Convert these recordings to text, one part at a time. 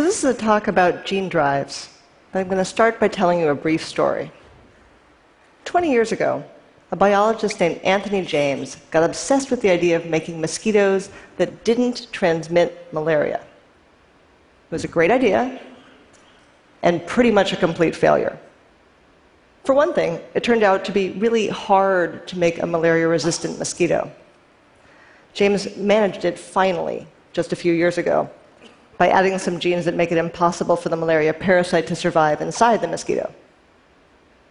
So, this is a talk about gene drives. I'm going to start by telling you a brief story. 20 years ago, a biologist named Anthony James got obsessed with the idea of making mosquitoes that didn't transmit malaria. It was a great idea and pretty much a complete failure. For one thing, it turned out to be really hard to make a malaria resistant mosquito. James managed it finally, just a few years ago, by adding some genes that make it impossible for the malaria parasite to survive inside the mosquito.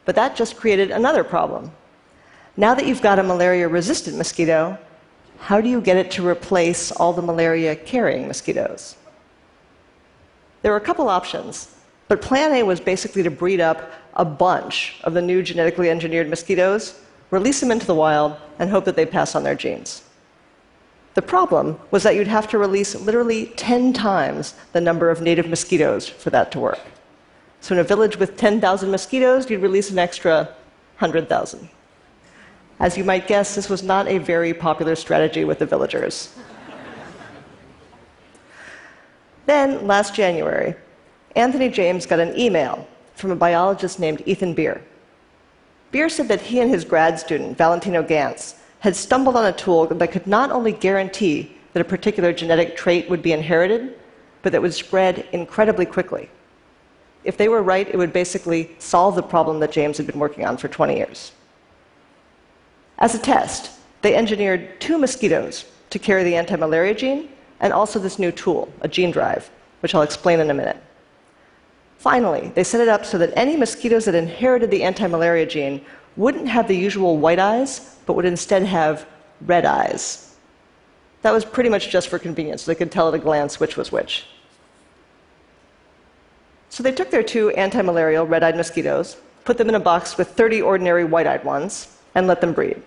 But that just created another problem. Now that you've got a malaria resistant mosquito, how do you get it to replace all the malaria carrying mosquitoes? There were a couple options, but plan A was basically to breed up a bunch of the new genetically engineered mosquitoes, release them into the wild, and hope that they pass on their genes. The problem was that you'd have to release literally 10 times the number of native mosquitoes for that to work. So, in a village with 10,000 mosquitoes, you'd release an extra 100,000. As you might guess, this was not a very popular strategy with the villagers. then, last January, Anthony James got an email from a biologist named Ethan Bier. Bier said that he and his grad student, Valentino Gantz, had stumbled on a tool that could not only guarantee that a particular genetic trait would be inherited, but that would spread incredibly quickly. If they were right, it would basically solve the problem that James had been working on for 20 years. As a test, they engineered two mosquitoes to carry the anti malaria gene and also this new tool, a gene drive, which I'll explain in a minute. Finally, they set it up so that any mosquitoes that inherited the anti malaria gene wouldn't have the usual white eyes, but would instead have red eyes. That was pretty much just for convenience. So they could tell at a glance which was which. So they took their two anti malarial red eyed mosquitoes, put them in a box with 30 ordinary white eyed ones, and let them breed.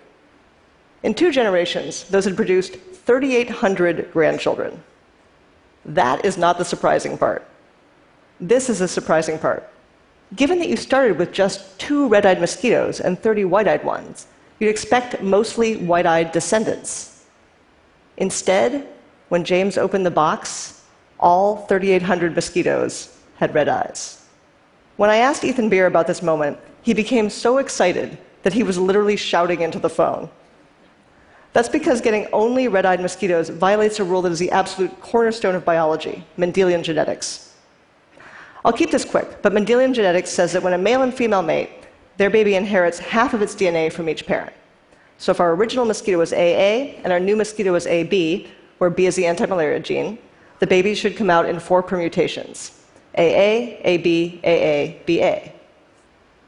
In two generations, those had produced 3,800 grandchildren. That is not the surprising part. This is the surprising part. Given that you started with just two red eyed mosquitoes and 30 white eyed ones, you'd expect mostly white eyed descendants. Instead, when James opened the box, all 3,800 mosquitoes had red eyes. When I asked Ethan Bier about this moment, he became so excited that he was literally shouting into the phone. That's because getting only red eyed mosquitoes violates a rule that is the absolute cornerstone of biology Mendelian genetics. I'll keep this quick, but Mendelian genetics says that when a male and female mate, their baby inherits half of its DNA from each parent. So if our original mosquito was AA and our new mosquito was AB, where B is the anti malaria gene, the baby should come out in four permutations AA, AB, AA, BA.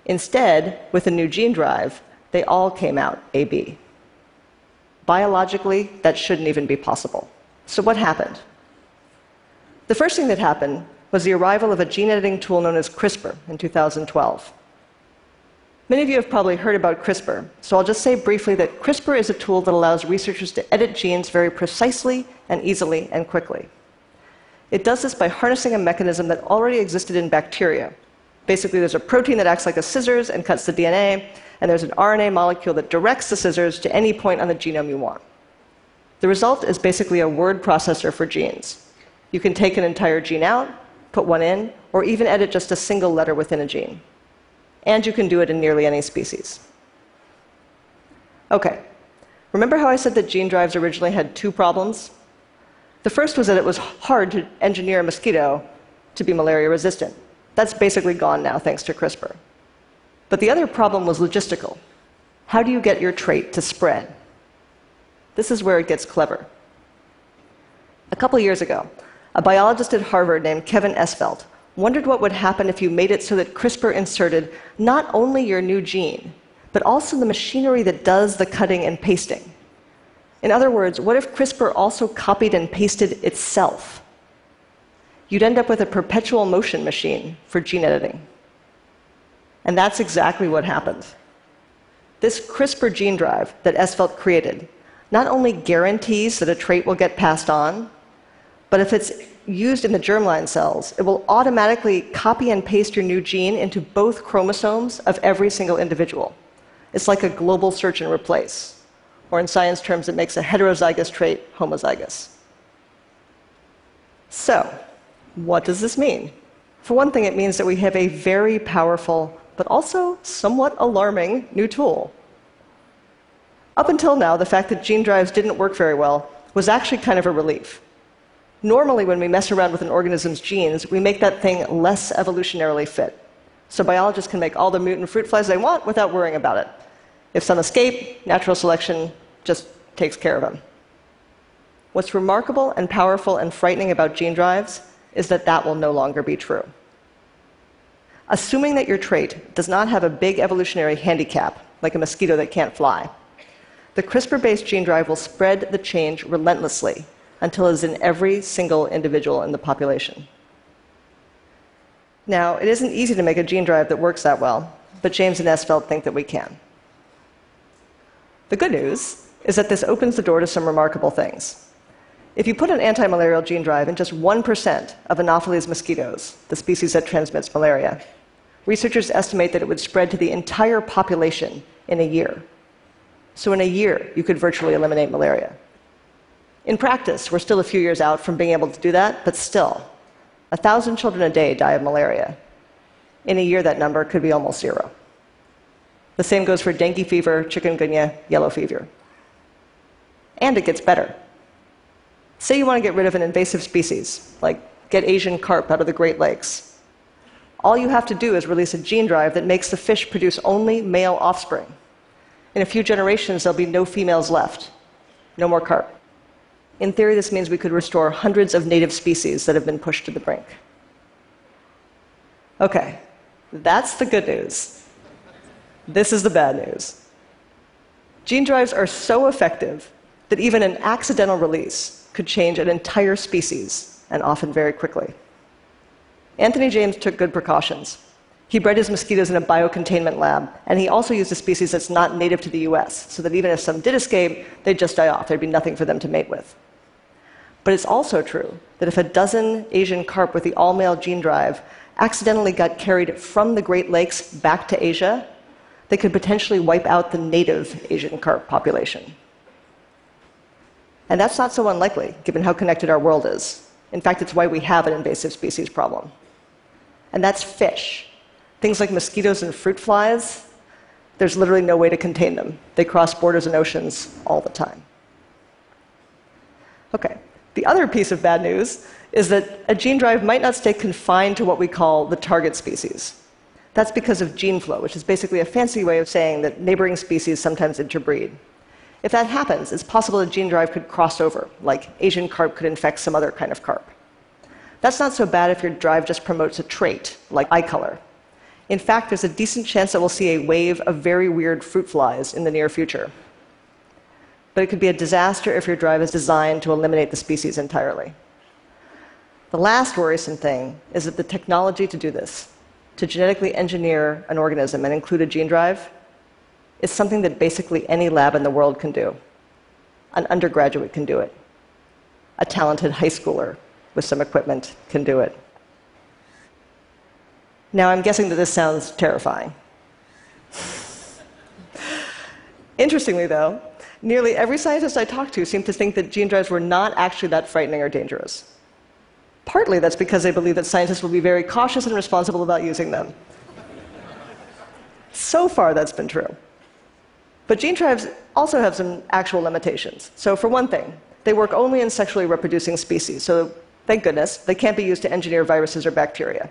Instead, with a new gene drive, they all came out AB. Biologically, that shouldn't even be possible. So, what happened? The first thing that happened was the arrival of a gene editing tool known as CRISPR in 2012. Many of you have probably heard about CRISPR, so I'll just say briefly that CRISPR is a tool that allows researchers to edit genes very precisely and easily and quickly. It does this by harnessing a mechanism that already existed in bacteria. Basically, there's a protein that acts like a scissors and cuts the DNA, and there's an RNA molecule that directs the scissors to any point on the genome you want. The result is basically a word processor for genes. You can take an entire gene out, put one in, or even edit just a single letter within a gene. And you can do it in nearly any species. Okay, remember how I said that gene drives originally had two problems? The first was that it was hard to engineer a mosquito to be malaria resistant. That's basically gone now, thanks to CRISPR. But the other problem was logistical. How do you get your trait to spread? This is where it gets clever. A couple years ago, a biologist at Harvard named Kevin Esvelt wondered what would happen if you made it so that CRISPR inserted not only your new gene, but also the machinery that does the cutting and pasting. In other words, what if CRISPR also copied and pasted itself? You'd end up with a perpetual motion machine for gene editing. And that's exactly what happened. This CRISPR gene drive that Esvelt created not only guarantees that a trait will get passed on, but if it's used in the germline cells, it will automatically copy and paste your new gene into both chromosomes of every single individual. It's like a global search and replace, or in science terms, it makes a heterozygous trait homozygous. So, What does this mean? For one thing, it means that we have a very powerful, but also somewhat alarming new tool. Up until now, the fact that gene drives didn't work very well was actually kind of a relief. Normally, when we mess around with an organism's genes, we make that thing less evolutionarily fit. So biologists can make all the mutant fruit flies they want without worrying about it. If some escape, natural selection just takes care of them. What's remarkable and powerful and frightening about gene drives is that that will no longer be true. Assuming that your trait does not have a big evolutionary handicap, like a mosquito that can't fly, the CRISPR based gene drive will spread the change relentlessly until it is in every single individual in the population. Now, it isn't easy to make a gene drive that works that well, but James and Esvelt think that we can. The good news is that this opens the door to some remarkable things. If you put an anti malarial gene drive in just 1% of Anopheles mosquitoes, the species that transmits malaria, researchers estimate that it would spread to the entire population in a year. So, in a year, you could virtually eliminate malaria. In practice, we're still a few years out from being able to do that, but still, a thousand children a day die of malaria. In a year, that number could be almost zero. The same goes for dengue fever, chikungunya, yellow fever. And it gets better. Say you want to get rid of an invasive species, like get Asian carp out of the Great Lakes. All you have to do is release a gene drive that makes the fish produce only male offspring. In a few generations, there'll be no females left, no more carp. In theory, this means we could restore hundreds of native species that have been pushed to the brink. Okay, that's the good news. This is the bad news. Gene drives are so effective that even an accidental release could change an entire species, and often very quickly. Anthony James took good precautions. He bred his mosquitoes in a biocontainment lab, and he also used a species that's not native to the US, so that even if some did escape, they'd just die off. There'd be nothing for them to mate with. But it's also true that if a dozen Asian carp with the all male gene drive accidentally got carried from the Great Lakes back to Asia, they could potentially wipe out the native Asian carp population. And that's not so unlikely, given how connected our world is. In fact, it's why we have an invasive species problem. And that's fish. Things like mosquitoes and fruit flies, there's literally no way to contain them. They cross borders and oceans all the time. Okay, the other piece of bad news is that a gene drive might not stay confined to what we call the target species. That's because of gene flow, which is basically a fancy way of saying that neighboring species sometimes interbreed. If that happens, it's possible a gene drive could cross over, like Asian carp could infect some other kind of carp. That's not so bad if your drive just promotes a trait, like eye color. In fact, there's a decent chance that we'll see a wave of very weird fruit flies in the near future. But it could be a disaster if your drive is designed to eliminate the species entirely. The last worrisome thing is that the technology to do this, to genetically engineer an organism and include a gene drive, is something that basically any lab in the world can do. An undergraduate can do it. A talented high schooler with some equipment can do it. Now, I'm guessing that this sounds terrifying. Interestingly, though, nearly every scientist I talked to seemed to think that gene drives were not actually that frightening or dangerous. Partly that's because they believe that scientists will be very cautious and responsible about using them. So far, that's been true. But gene drives also have some actual limitations. So, for one thing, they work only in sexually reproducing species, so thank goodness, they can't be used to engineer viruses or bacteria.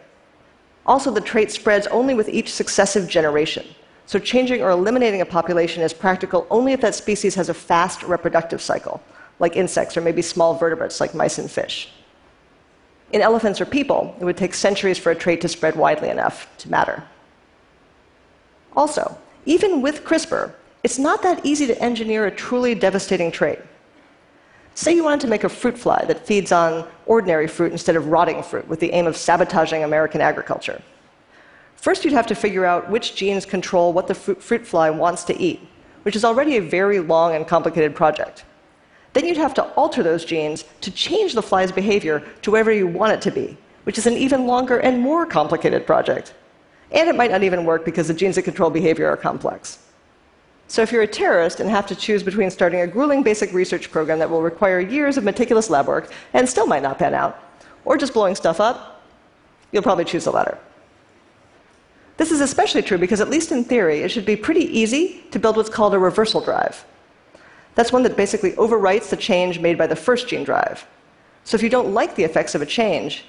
Also, the trait spreads only with each successive generation. So, changing or eliminating a population is practical only if that species has a fast reproductive cycle, like insects or maybe small vertebrates like mice and fish. In elephants or people, it would take centuries for a trait to spread widely enough to matter. Also, even with CRISPR, it's not that easy to engineer a truly devastating trait. Say you wanted to make a fruit fly that feeds on ordinary fruit instead of rotting fruit with the aim of sabotaging American agriculture. First, you'd have to figure out which genes control what the fruit fly wants to eat, which is already a very long and complicated project. Then you'd have to alter those genes to change the fly's behavior to wherever you want it to be, which is an even longer and more complicated project. And it might not even work because the genes that control behavior are complex. So, if you're a terrorist and have to choose between starting a grueling basic research program that will require years of meticulous lab work and still might not pan out, or just blowing stuff up, you'll probably choose the latter. This is especially true because, at least in theory, it should be pretty easy to build what's called a reversal drive. That's one that basically overwrites the change made by the first gene drive. So if you don't like the effects of a change,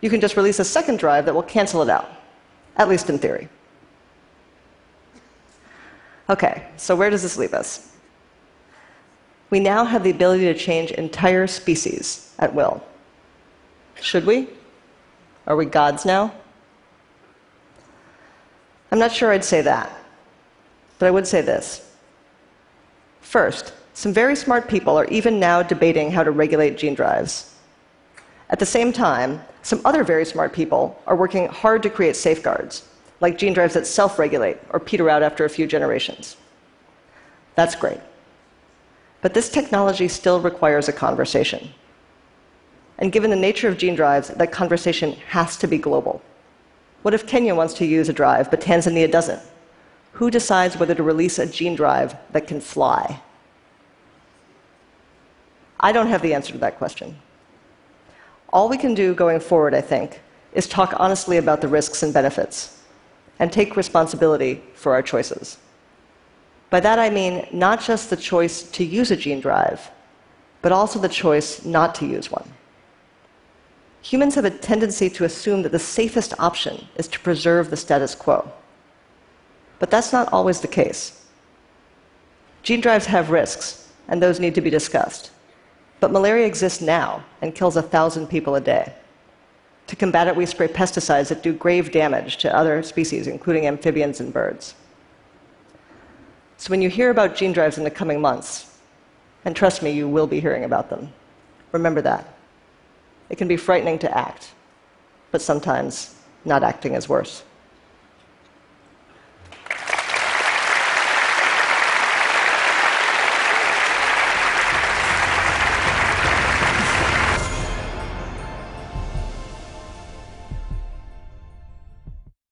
you can just release a second drive that will cancel it out, at least in theory. Okay, so where does this leave us? We now have the ability to change entire species at will. Should we? Are we gods now? I'm not sure I'd say that, but I would say this. First, some very smart people are even now debating how to regulate gene drives. At the same time, some other very smart people are working hard to create safeguards, like gene drives that self regulate or peter out after a few generations. That's great. But this technology still requires a conversation. And given the nature of gene drives, that conversation has to be global. What if Kenya wants to use a drive, but Tanzania doesn't? Who decides whether to release a gene drive that can fly? I don't have the answer to that question. All we can do going forward, I think, is talk honestly about the risks and benefits and take responsibility for our choices. By that I mean not just the choice to use a gene drive, but also the choice not to use one. Humans have a tendency to assume that the safest option is to preserve the status quo. But that's not always the case. Gene drives have risks, and those need to be discussed. But malaria exists now and kills a thousand people a day. To combat it, we spray pesticides that do grave damage to other species, including amphibians and birds. So when you hear about gene drives in the coming months, and trust me, you will be hearing about them, remember that. It can be frightening to act, but sometimes not acting is worse.